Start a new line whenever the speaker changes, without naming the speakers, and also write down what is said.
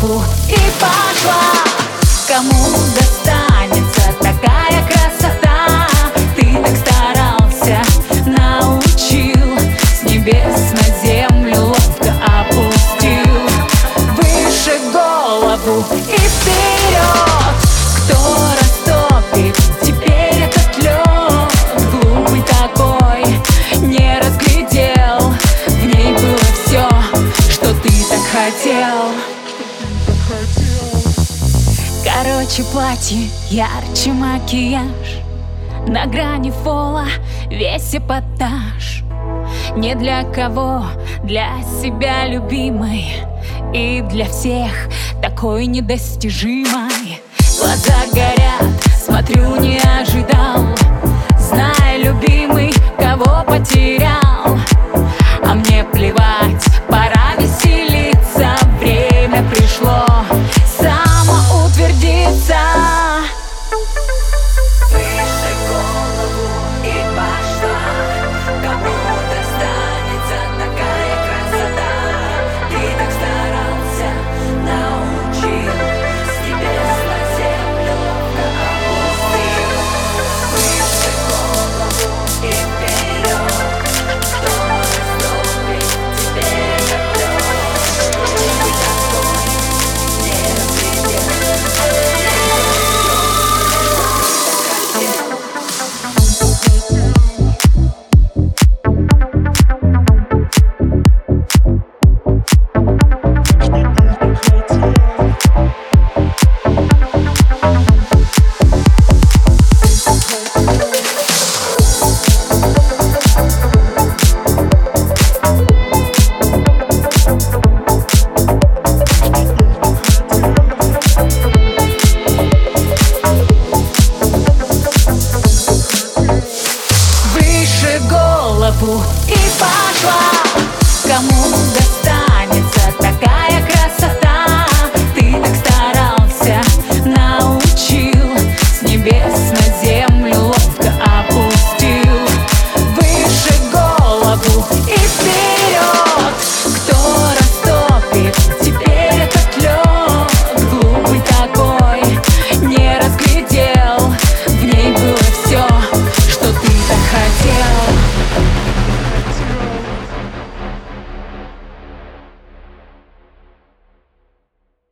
тропу и пошла. Кому достать Короче платье, ярче макияж. На грани фола весь эпатаж. Не для кого, для себя любимой. И для всех такой недостижимой. Глаза горят, смотрю, не ожидал. Música